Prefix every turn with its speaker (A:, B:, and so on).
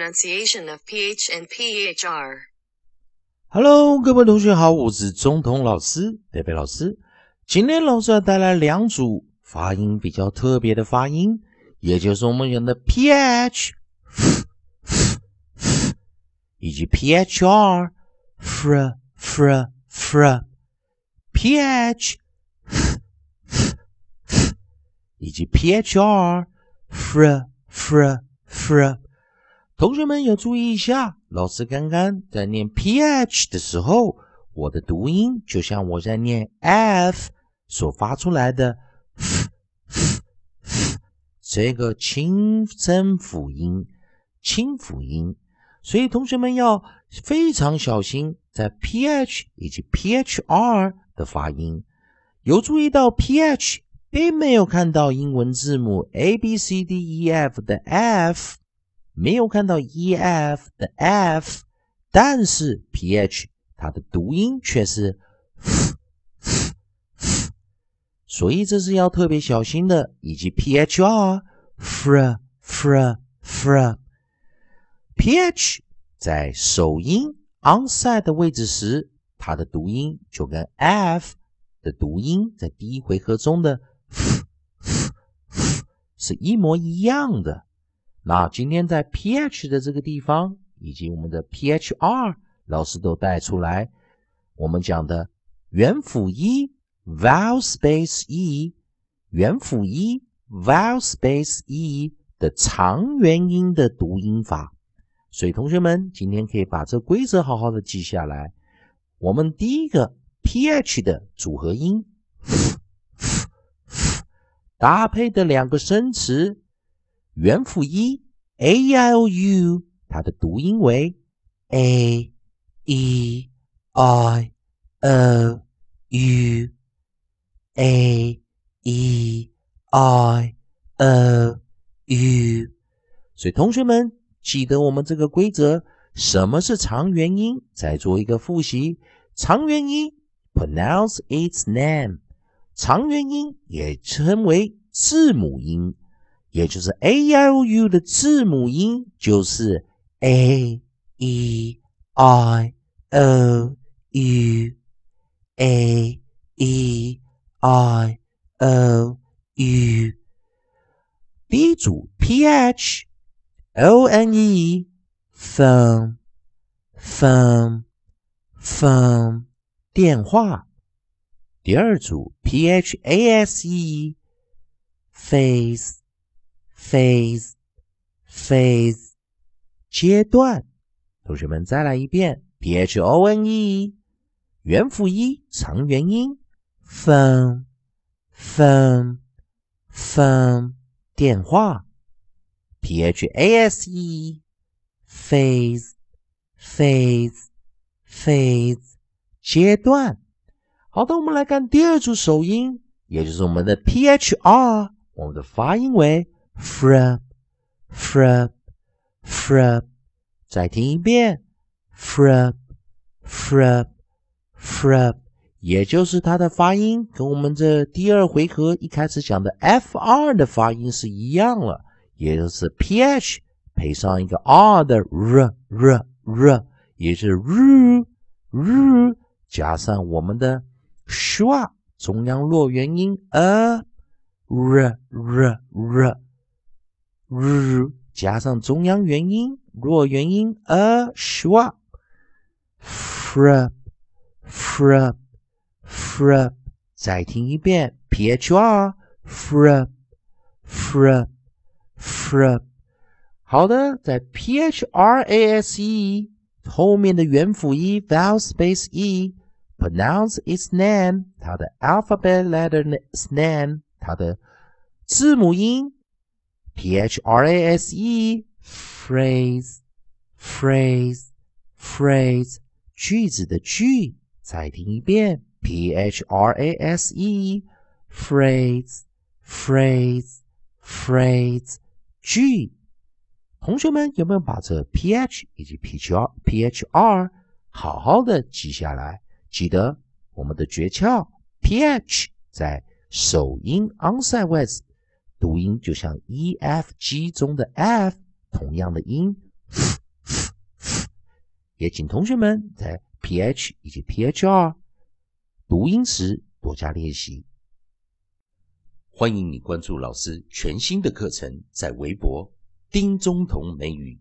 A: pronunciation of ph and phr.
B: Hello，各位同学好，我是中通老师贝贝老师。今天老师要带来两组发音比较特别的发音，也就是我们用的 ph，以及 phr，fr fr fr，ph，以及 phr，fr fr fr。 同学们要注意一下，老师刚刚在念 ph 的时候，我的读音就像我在念 f 所发出来的 f f f 这个清声辅音，清辅音，所以同学们要非常小心在 ph 以及 phr 的发音。有注意到 ph 并没有看到英文字母 a b c d e f 的 f。没有看到 e f 的 f，但是 p h 它的读音却是 f f f，所以这是要特别小心的。以及 p h r fr fr fr，p h 在首音 onside 的位置时，它的读音就跟 f 的读音在第一回合中的 f f f 是一模一样的。那今天在 ph 的这个地方，以及我们的 phr，老师都带出来。我们讲的元辅一 vowel space e，元辅一 vowel space e 的长元音的读音法。所以同学们今天可以把这规则好好的记下来。我们第一个 ph 的组合音，搭配的两个生词。元辅一 a e i o u，它的读音为 a e i o u a e i o u。所以同学们记得我们这个规则，什么是长元音？再做一个复习。长元音 pronounce its name，长元音也称为字母音。也就是 A L U 的字母音就是 a e i o u a e i o u。第一组 p h o n e phone phone phone 电话。第二组 p h a s e face phase phase 阶段，同学们再来一遍，p h o n e 元辅一长元音，phone phone phone 电话，p h a s e phase phase phase 阶段。好的，我们来看第二组首音，也就是我们的 p h r，我们的发音为。Frap frap frap，再听一遍，frap frap frap，也就是它的发音跟我们这第二回合一开始讲的 f r 的发音是一样了，也就是 p h 配上一个 r 的 r r r，也是 r r 加上我们的 schwa 中央落元音 a r r r。R 加上中央元音弱元音 a shwa frap frap frap 再听一遍 phr frap frap frap 好的，在 phrase 后面的元辅一 vowel space e pronounce its name 它的 alphabet letter name 它的字母音 P H R A S E phrase phrase phrase 句子的句，再听一遍。P H R A S E phrase phrase phrase 句。同学们有没有把这 P H 以及 P H R P H R 好好的记下来？记得我们的诀窍，P H 在首音 onside words。 读音就像 E F G 中的 F，同样的音也请同学们在 ph 以及 phr 读音时多加练习。欢迎你关注老师全新的课程，在微博丁中同美语